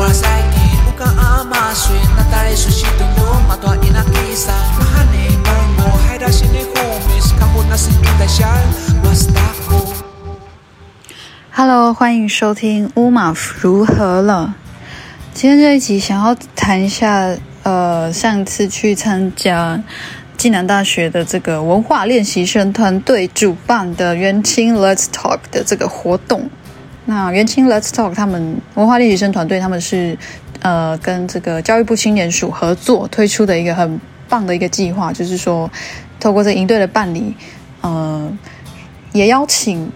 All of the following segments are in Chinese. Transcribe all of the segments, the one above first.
我最近有感阿妈水，那大概是西东路马多伊那基山，马哈内门我海达心里后面是看不那是应该想，我是大户。Hello，欢迎收听乌马如何了。今天这一集想要谈一下，呃，上次去参加暨南大学的这个文化练习生团队主办的元青 Let's Talk 的这个活动。那元青 Let's Talk 他们文化练习生团队，他们是呃跟这个教育部青年署合作推出的一个很棒的一个计划，就是说透过这营队的办理，呃，也邀请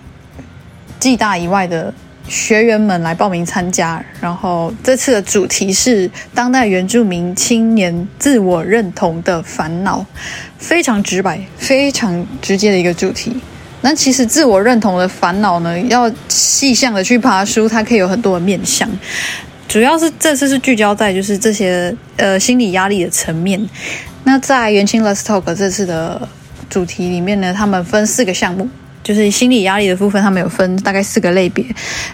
暨大以外的学员们来报名参加。然后这次的主题是当代原住民青年自我认同的烦恼，非常直白、非常直接的一个主题。那其实自我认同的烦恼呢，要细项的去爬书，它可以有很多的面向。主要是这次是聚焦在就是这些呃心理压力的层面。那在元青 Let's Talk 这次的主题里面呢，他们分四个项目，就是心理压力的部分，他们有分大概四个类别，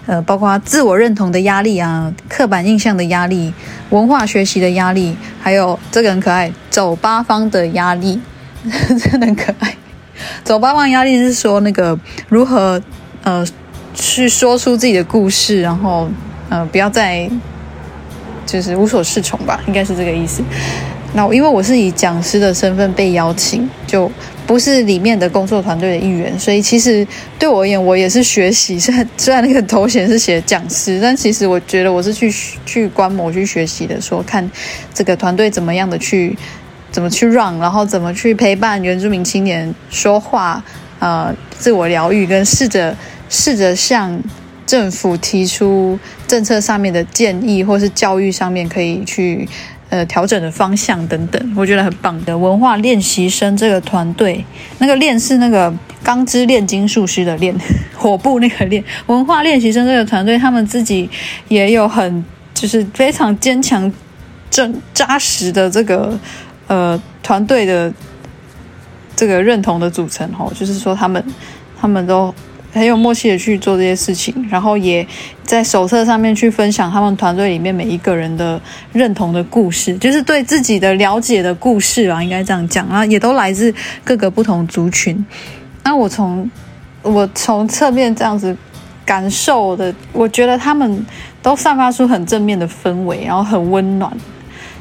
呃，包括自我认同的压力啊、刻板印象的压力、文化学习的压力，还有这个很可爱，走八方的压力，真的很可爱。走八方压力是说那个如何呃去说出自己的故事，然后呃不要再就是无所适从吧，应该是这个意思。那因为我是以讲师的身份被邀请，就不是里面的工作团队的一员，所以其实对我而言，我也是学习。虽然虽然那个头衔是写讲师，但其实我觉得我是去去观摩、去学习的，说看这个团队怎么样的去怎么去让然后怎么去陪伴原住民青年说话，呃，自我疗愈，跟试着试着向政府提出政策上面的建议，或是教育上面可以去。呃，调整的方向等等，我觉得很棒的文化练习生这个团队，那个练是那个钢之炼金术师的炼，火部那个练。文化练习生这个团队，他们自己也有很就是非常坚强、正扎实的这个呃团队的这个认同的组成哦，就是说他们他们都。很有默契的去做这些事情，然后也在手册上面去分享他们团队里面每一个人的认同的故事，就是对自己的了解的故事啊，应该这样讲。啊也都来自各个不同族群。那我从我从侧面这样子感受的，我觉得他们都散发出很正面的氛围，然后很温暖。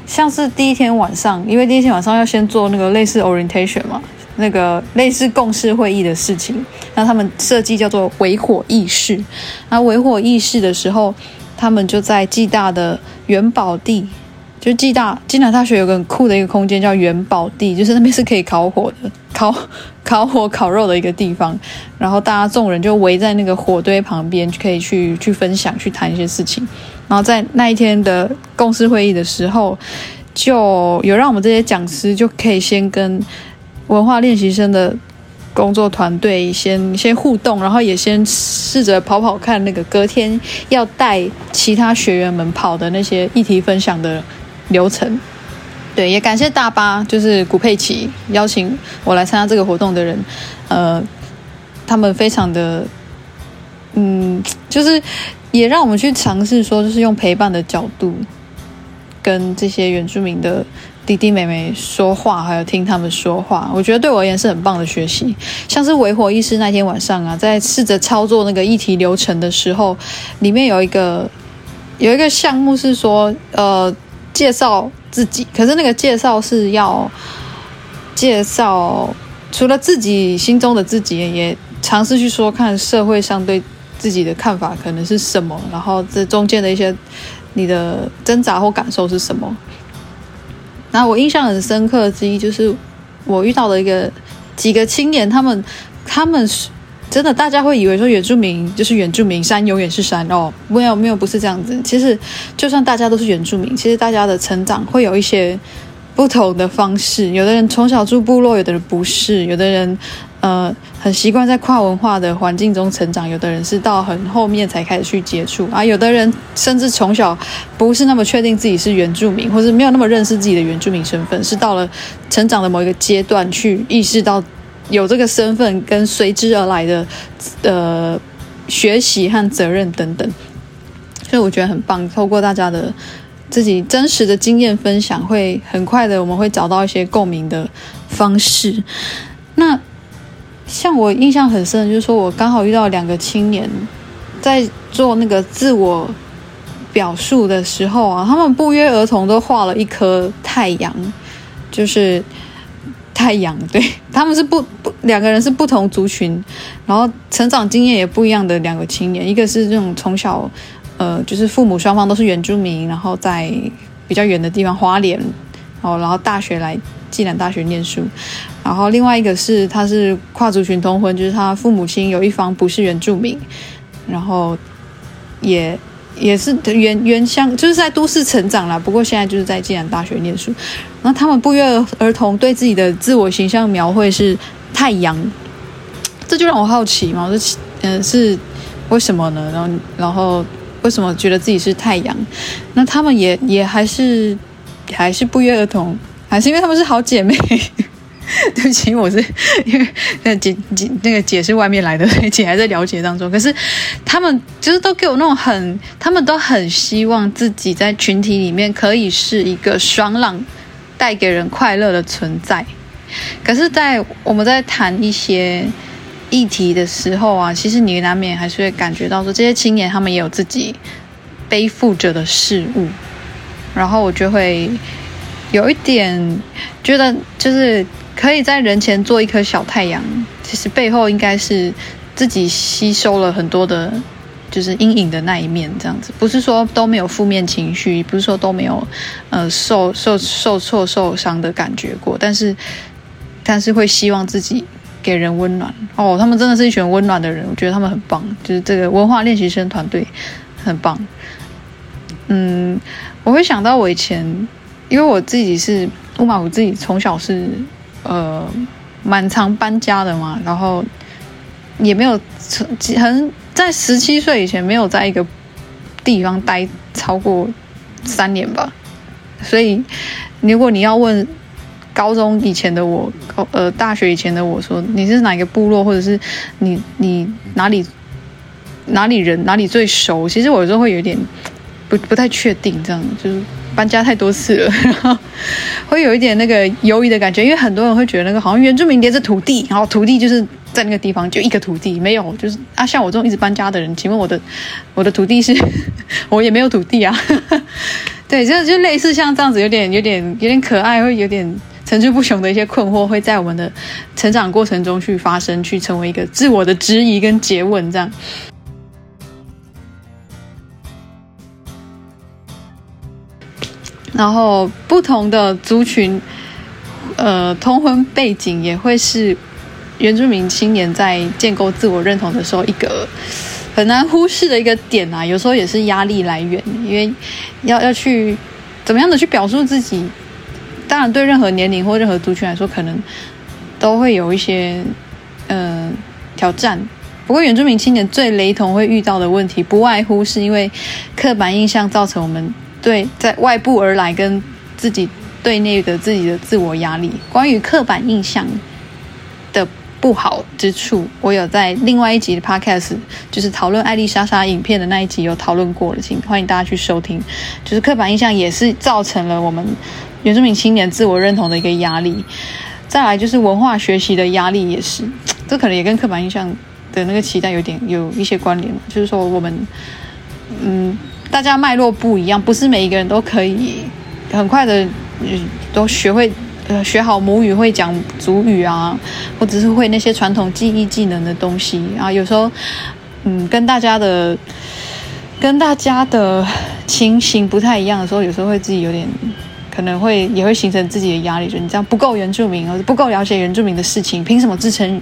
像是第一天晚上，因为第一天晚上要先做那个类似 orientation 嘛。那个类似共识会议的事情，那他们设计叫做围火议事。那围火议事的时候，他们就在暨大的元宝地，就暨大暨南大学有个很酷的一个空间叫元宝地，就是那边是可以烤火的，烤烤火烤肉的一个地方。然后大家众人就围在那个火堆旁边，可以去去分享、去谈一些事情。然后在那一天的共识会议的时候，就有让我们这些讲师就可以先跟。文化练习生的工作团队先先互动，然后也先试着跑跑看那个隔天要带其他学员们跑的那些议题分享的流程。对，也感谢大巴，就是古佩奇邀请我来参加这个活动的人，呃，他们非常的，嗯，就是也让我们去尝试说，就是用陪伴的角度跟这些原住民的。弟弟妹妹说话，还有听他们说话，我觉得对我而言是很棒的学习。像是维火医师那天晚上啊，在试着操作那个议题流程的时候，里面有一个有一个项目是说，呃，介绍自己，可是那个介绍是要介绍除了自己心中的自己，也尝试去说看社会上对自己的看法可能是什么，然后这中间的一些你的挣扎或感受是什么。那我印象很深刻之一就是我遇到的一个几个青年，他们他们是真的，大家会以为说原住民就是原住民，山永远是山哦，没有没有不是这样子。其实就算大家都是原住民，其实大家的成长会有一些不同的方式。有的人从小住部落，有的人不是，有的人呃很习惯在跨文化的环境中成长，有的人是到很后面才开始去接触啊，有的人甚至从小不是那么确定自己是原住民，或是没有那么认识自己的原住民身份，是到了成长的某一个阶段去意识到有这个身份跟随之而来的呃学习和责任等等。所以我觉得很棒。透过大家的自己真实的经验分享，会很快的我们会找到一些共鸣的方式。那像我印象很深，就是说我刚好遇到两个青年在做那个自我表述的时候啊，他们不约而同都画了一颗太阳，就是太阳。对 他们是不不两个人是不同族群，然后成长经验也不一样的两个青年，一个是这种从小呃就是父母双方都是原住民，然后在比较远的地方花莲，哦，然后大学来暨南大学念书，然后另外一个是他是跨族群通婚，就是他父母亲有一方不是原住民，然后也。也是原原乡，就是在都市成长啦。不过现在就是在暨南大学念书。然后他们不约而同对自己的自我形象描绘是太阳，这就让我好奇嘛。我说，嗯，是为什么呢？然后，然后为什么觉得自己是太阳？那他们也也还是还是不约而同，还是因为他们是好姐妹。对不起，我是因 为那姐姐那个姐是外面来的，所以姐还在了解当中。可是他们就是都给我那种很，他们都很希望自己在群体里面可以是一个爽朗、带给人快乐的存在。可是，在我们在谈一些议题的时候啊，其实你难免还是会感觉到说，这些青年他们也有自己背负着的事物，然后我就会有一点觉得就是。可以在人前做一颗小太阳，其实背后应该是自己吸收了很多的，就是阴影的那一面，这样子。不是说都没有负面情绪，不是说都没有呃受受受挫受伤的感觉过，但是但是会希望自己给人温暖哦。他们真的是一群温暖的人，我觉得他们很棒，就是这个文化练习生团队很棒。嗯，我会想到我以前，因为我自己是乌马，我自己从小是。呃，蛮常搬家的嘛，然后也没有很在十七岁以前没有在一个地方待超过三年吧，所以如果你要问高中以前的我，呃，大学以前的我说你是哪个部落，或者是你你哪里哪里人哪里最熟，其实我有时候会有点不不太确定，这样就是。搬家太多次了，然后会有一点那个犹豫的感觉，因为很多人会觉得那个好像原住民连着土地，然后土地就是在那个地方就一个土地，没有就是啊，像我这种一直搬家的人，请问我的我的土地是，我也没有土地啊，对，就就类似像这样子，有点有点有点可爱，会有点层出不穷的一些困惑，会在我们的成长过程中去发生，去成为一个自我的质疑跟诘问这样。然后不同的族群，呃，通婚背景也会是原住民青年在建构自我认同的时候一个很难忽视的一个点啊。有时候也是压力来源，因为要要去怎么样的去表述自己。当然，对任何年龄或任何族群来说，可能都会有一些呃挑战。不过，原住民青年最雷同会遇到的问题，不外乎是因为刻板印象造成我们。对，在外部而来跟自己对内的自己的自我压力，关于刻板印象的不好之处，我有在另外一集的 podcast，就是讨论艾丽莎莎影片的那一集有讨论过了，请欢迎大家去收听。就是刻板印象也是造成了我们原住民青年自我认同的一个压力。再来就是文化学习的压力，也是这可能也跟刻板印象的那个期待有点有一些关联。就是说我们，嗯。大家脉络不一样，不是每一个人都可以很快的都学会呃学好母语，会讲祖语啊，或者是会那些传统记忆技能的东西啊。有时候，嗯，跟大家的跟大家的情形不太一样的时候，有时候会自己有点可能会也会形成自己的压力，就你这样不够原住民，或者不够了解原住民的事情，凭什么自称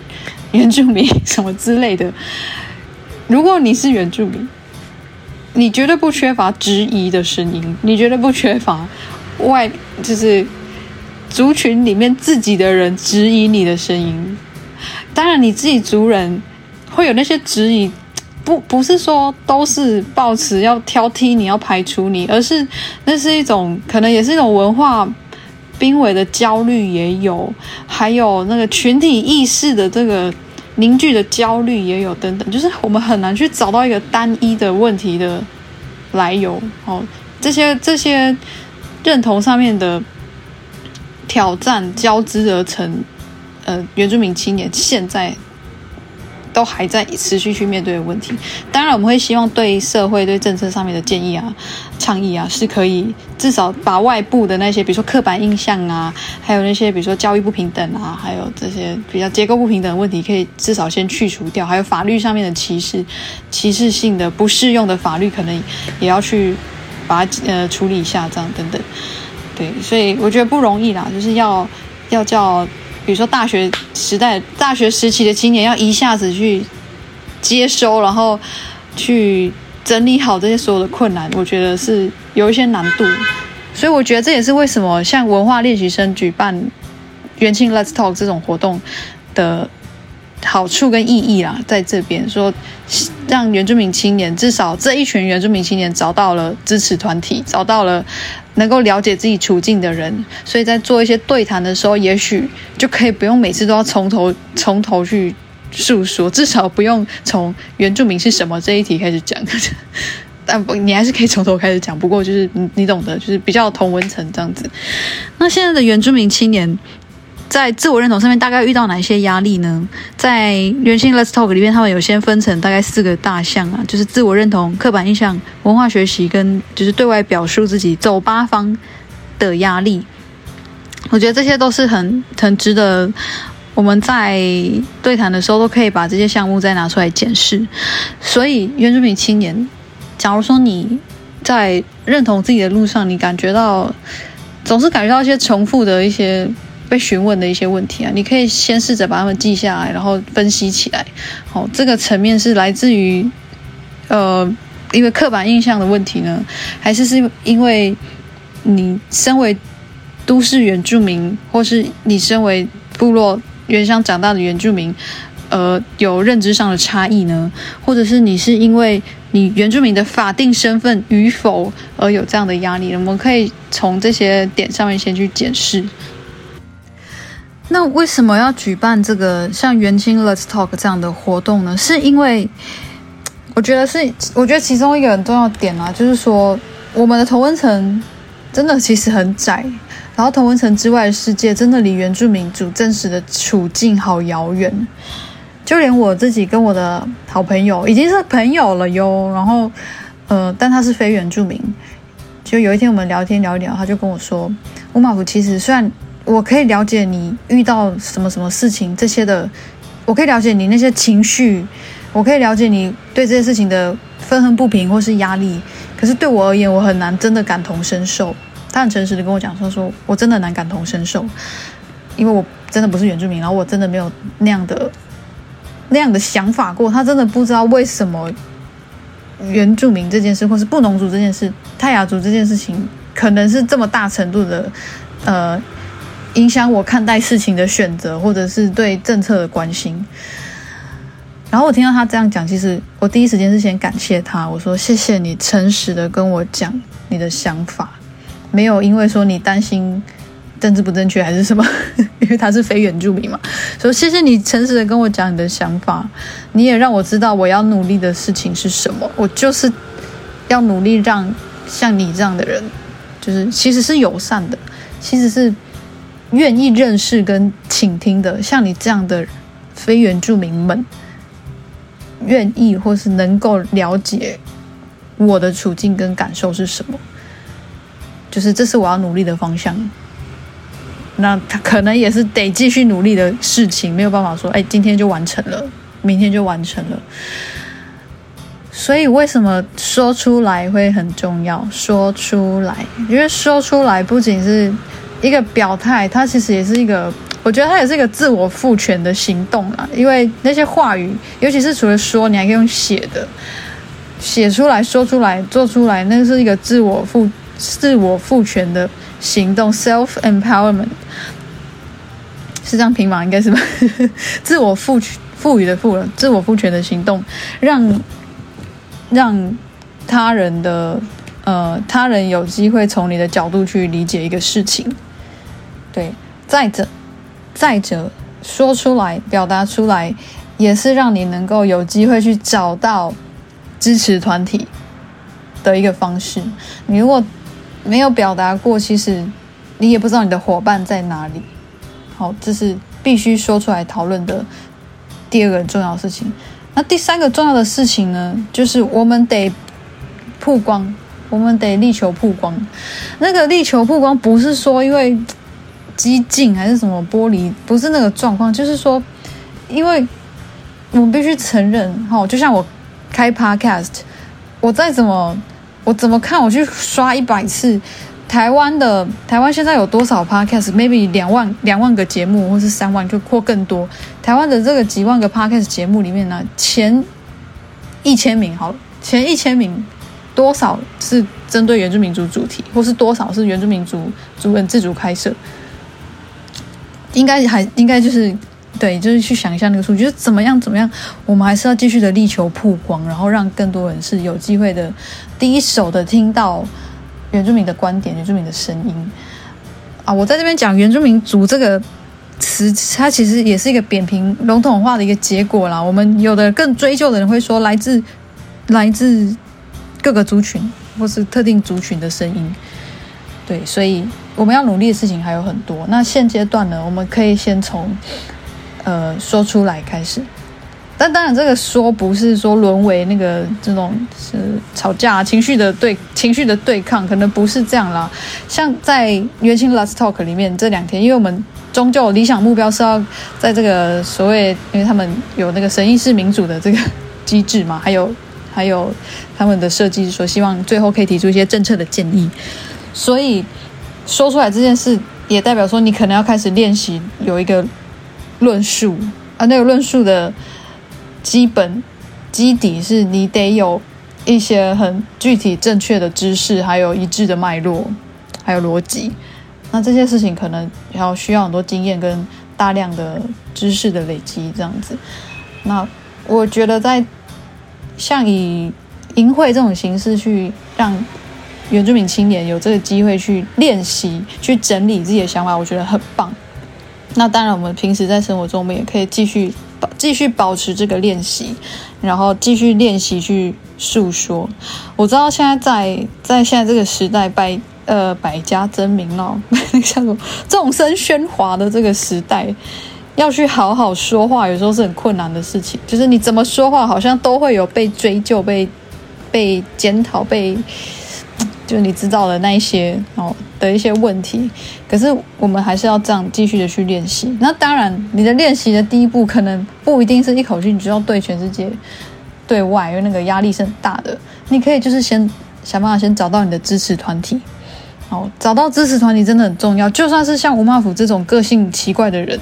原住民什么之类的？如果你是原住民。你绝对不缺乏质疑的声音，你绝对不缺乏外就是族群里面自己的人质疑你的声音。当然，你自己族人会有那些质疑，不不是说都是抱持要挑剔你要排除你，而是那是一种可能也是一种文化濒危的焦虑也有，还有那个群体意识的这个。凝聚的焦虑也有等等，就是我们很难去找到一个单一的问题的来由哦，这些这些认同上面的挑战交织而成，呃，原住民青年现在。都还在持续去面对的问题。当然，我们会希望对社会、对政策上面的建议啊、倡议啊，是可以至少把外部的那些，比如说刻板印象啊，还有那些比如说教育不平等啊，还有这些比较结构不平等的问题，可以至少先去除掉。还有法律上面的歧视、歧视性的不适用的法律，可能也要去把它呃处理一下，这样等等。对，所以我觉得不容易啦，就是要要叫。比如说大学时代、大学时期的青年，要一下子去接收，然后去整理好这些所有的困难，我觉得是有一些难度。所以我觉得这也是为什么像文化练习生举办元庆 Let's Talk 这种活动的好处跟意义啦，在这边说，让原住民青年至少这一群原住民青年找到了支持团体，找到了。能够了解自己处境的人，所以在做一些对谈的时候，也许就可以不用每次都要从头 从头去诉说，至少不用从原住民是什么这一题开始讲。但不，你还是可以从头开始讲。不过就是你懂得，就是比较同文层这样子。那现在的原住民青年。在自我认同上面，大概遇到哪一些压力呢？在原性 Let's Talk 里面，他们有先分成大概四个大项啊，就是自我认同、刻板印象、文化学习跟就是对外表述自己走八方的压力。我觉得这些都是很很值得我们在对谈的时候都可以把这些项目再拿出来检视。所以，原住民青年，假如说你在认同自己的路上，你感觉到总是感觉到一些重复的一些。被询问的一些问题啊，你可以先试着把它们记下来，然后分析起来。好，这个层面是来自于，呃，因为刻板印象的问题呢，还是是因为你身为都市原住民，或是你身为部落原乡长大的原住民，呃，有认知上的差异呢？或者是你是因为你原住民的法定身份与否而有这样的压力？我们可以从这些点上面先去检视。那为什么要举办这个像元青 Let's Talk 这样的活动呢？是因为我觉得是，我觉得其中一个很重要点啊，就是说我们的同温层真的其实很窄，然后同温层之外的世界真的离原住民族真实的处境好遥远，就连我自己跟我的好朋友已经是朋友了哟，然后呃，但他是非原住民，就有一天我们聊天聊一聊，他就跟我说，乌马夫其实虽然。我可以了解你遇到什么什么事情这些的，我可以了解你那些情绪，我可以了解你对这些事情的愤恨不平或是压力。可是对我而言，我很难真的感同身受。他很诚实的跟我讲说，说我真的难感同身受，因为我真的不是原住民，然后我真的没有那样的那样的想法过。他真的不知道为什么原住民这件事，或是布农族这件事、泰雅族这件事情，可能是这么大程度的，呃。影响我看待事情的选择，或者是对政策的关心。然后我听到他这样讲，其实我第一时间是先感谢他，我说谢谢你诚实的跟我讲你的想法，没有因为说你担心政治不正确还是什么，因为他是非原住民嘛，说谢谢你诚实的跟我讲你的想法，你也让我知道我要努力的事情是什么，我就是要努力让像你这样的人，就是其实是友善的，其实是。愿意认识跟倾听的，像你这样的非原住民们，愿意或是能够了解我的处境跟感受是什么，就是这是我要努力的方向。那他可能也是得继续努力的事情，没有办法说，哎，今天就完成了，明天就完成了。所以为什么说出来会很重要？说出来，因为说出来不仅是。一个表态，它其实也是一个，我觉得它也是一个自我赋权的行动啊。因为那些话语，尤其是除了说，你还可以用写的，写出来说出来做出来，那是一个自我赋自我赋权的行动，self empowerment 是这样拼吗？应该是吧？自我赋赋予的赋了，自我赋权的行动，让让他人的呃他人有机会从你的角度去理解一个事情。对，再者，再者，说出来、表达出来，也是让你能够有机会去找到支持团体的一个方式。你如果没有表达过，其实你也不知道你的伙伴在哪里。好，这是必须说出来讨论的第二个重要事情。那第三个重要的事情呢，就是我们得曝光，我们得力求曝光。那个力求曝光，不是说因为激进还是什么玻璃，不是那个状况，就是说，因为我必须承认，哈，就像我开 Podcast，我再怎么我怎么看，我去刷一百次。台湾的台湾现在有多少 podcast？maybe 两万两万个节目，或是三万，就或更多。台湾的这个几万个 podcast 节目里面呢，前一千名好，前一千名多少是针对原住民族主题，或是多少是原住民族族人自主开设？应该还应该就是对，就是去想一下那个数据，就是怎么样怎么样，我们还是要继续的力求曝光，然后让更多人是有机会的第一手的听到。原住民的观点，原住民的声音啊！我在这边讲“原住民族”这个词，它其实也是一个扁平、笼统化的一个结果啦。我们有的更追究的人会说，来自来自各个族群或是特定族群的声音。对，所以我们要努力的事情还有很多。那现阶段呢，我们可以先从呃说出来开始。但当然，这个说不是说沦为那个这种是吵架情绪的对情绪的对抗，可能不是这样啦。像在元清 Last Talk 里面这两天，因为我们终究理想目标是要在这个所谓，因为他们有那个神意式民主的这个机制嘛，还有还有他们的设计说希望最后可以提出一些政策的建议，所以说出来这件事也代表说你可能要开始练习有一个论述啊，那个论述的。基本基底是你得有一些很具体正确的知识，还有一致的脉络，还有逻辑。那这些事情可能要需要很多经验跟大量的知识的累积，这样子。那我觉得在像以淫秽这种形式去让原住民青年有这个机会去练习、去整理自己的想法，我觉得很棒。那当然，我们平时在生活中，我们也可以继续。继续保持这个练习，然后继续练习去诉说。我知道现在在在现在这个时代，百呃百家争鸣哦，像什么众声喧哗的这个时代，要去好好说话，有时候是很困难的事情。就是你怎么说话，好像都会有被追究、被被检讨、被。就你知道的那一些哦的一些问题，可是我们还是要这样继续的去练习。那当然，你的练习的第一步可能不一定是一口气你就要对全世界对外，因为那个压力是很大的。你可以就是先想办法先找到你的支持团体，哦，找到支持团体真的很重要。就算是像吴马府这种个性奇怪的人，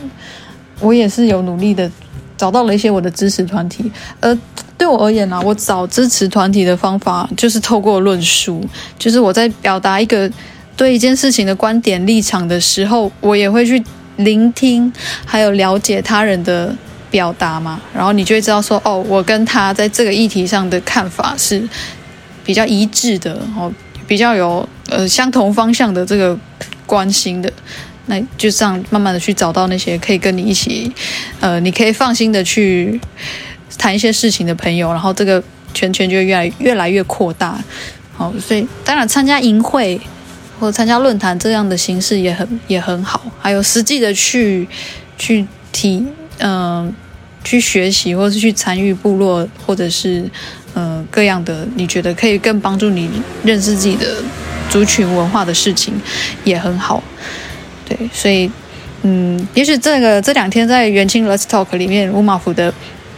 我也是有努力的找到了一些我的支持团体，而。对我而言呢，我找支持团体的方法就是透过论述，就是我在表达一个对一件事情的观点立场的时候，我也会去聆听，还有了解他人的表达嘛，然后你就会知道说，哦，我跟他在这个议题上的看法是比较一致的，哦，比较有呃相同方向的这个关心的，那就这样慢慢的去找到那些可以跟你一起，呃，你可以放心的去。谈一些事情的朋友，然后这个圈圈就越来越来越扩大。好，所以当然参加营会或参加论坛这样的形式也很也很好。还有实际的去去体嗯去学习，或是去参与部落，或者是嗯各样的你觉得可以更帮助你认识自己的族群文化的事情也很好。对，所以嗯，也许这个这两天在元清 Let's Talk 里面，乌马府的。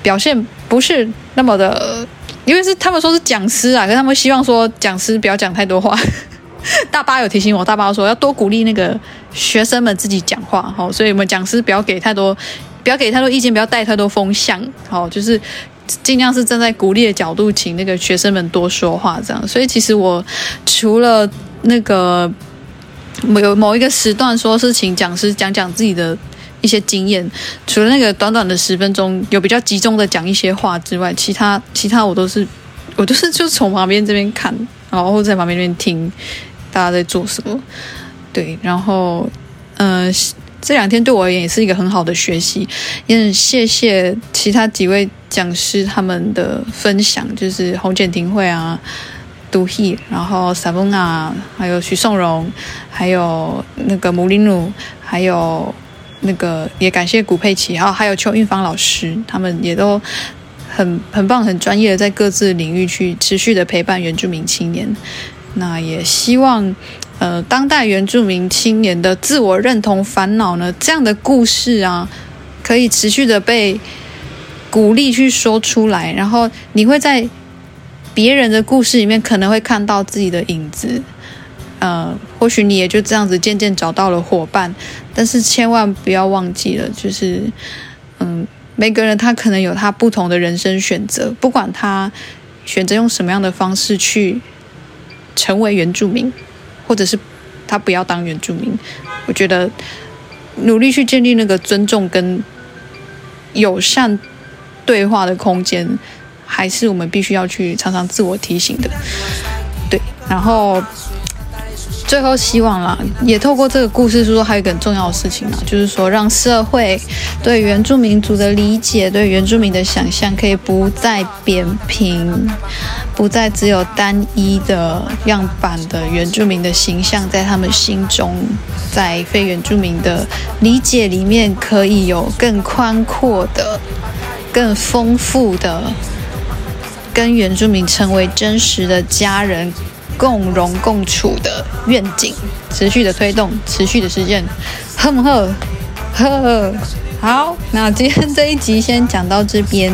表现不是那么的，因为是他们说是讲师啊，可是他们希望说讲师不要讲太多话。大巴有提醒我，大巴说要多鼓励那个学生们自己讲话，好，所以我们讲师不要给太多，不要给太多意见，不要带太多风向，好，就是尽量是站在鼓励的角度，请那个学生们多说话，这样。所以其实我除了那个有某一个时段说是请讲师讲讲自己的。一些经验，除了那个短短的十分钟有比较集中的讲一些话之外，其他其他我都是我都是就从旁边这边看，然后在旁边那边听大家在做什么。对，然后嗯，这两天对我而言也是一个很好的学习，也很谢谢其他几位讲师他们的分享，就是红简庭会啊、杜希，然后萨翁啊，还有徐颂荣，还有那个穆林努，还有那个也感谢古佩奇，然后还有邱运芳老师，他们也都很很棒、很专业的在各自领域去持续的陪伴原住民青年。那也希望，呃，当代原住民青年的自我认同烦恼呢，这样的故事啊，可以持续的被鼓励去说出来，然后你会在。别人的故事里面可能会看到自己的影子，呃，或许你也就这样子渐渐找到了伙伴，但是千万不要忘记了，就是，嗯，每个人他可能有他不同的人生选择，不管他选择用什么样的方式去成为原住民，或者是他不要当原住民，我觉得努力去建立那个尊重跟友善对话的空间。还是我们必须要去常常自我提醒的，对。然后最后希望啦，也透过这个故事说，还有一个很重要的事情呢，就是说让社会对原住民族的理解、对原住民的想象，可以不再扁平，不再只有单一的样板的原住民的形象在他们心中，在非原住民的理解里面，可以有更宽阔的、更丰富的。跟原住民成为真实的家人，共荣共处的愿景，持续的推动，持续的实践，呵呵呵。好，那今天这一集先讲到这边，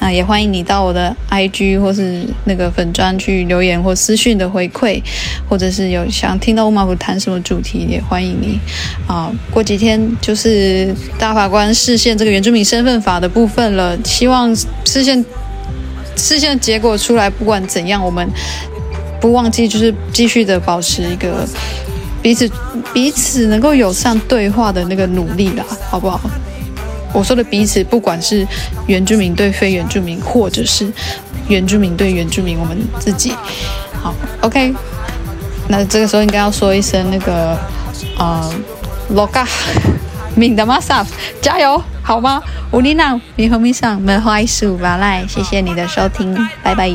啊，也欢迎你到我的 IG 或是那个粉专去留言或私讯的回馈，或者是有想听到乌马虎谈什么主题，也欢迎你。啊，过几天就是大法官视线这个原住民身份法的部分了，希望视线。事件结果出来，不管怎样，我们不忘记，就是继续的保持一个彼此彼此能够友善对话的那个努力啦，好不好？我说的彼此，不管是原住民对非原住民，或者是原住民对原住民，我们自己好，OK。那这个时候应该要说一声那个，呃，Loga。明的马萨，加油，好吗？乌丽娜，米和米上，梅花艺术，巴赖，谢谢你的收听，拜拜。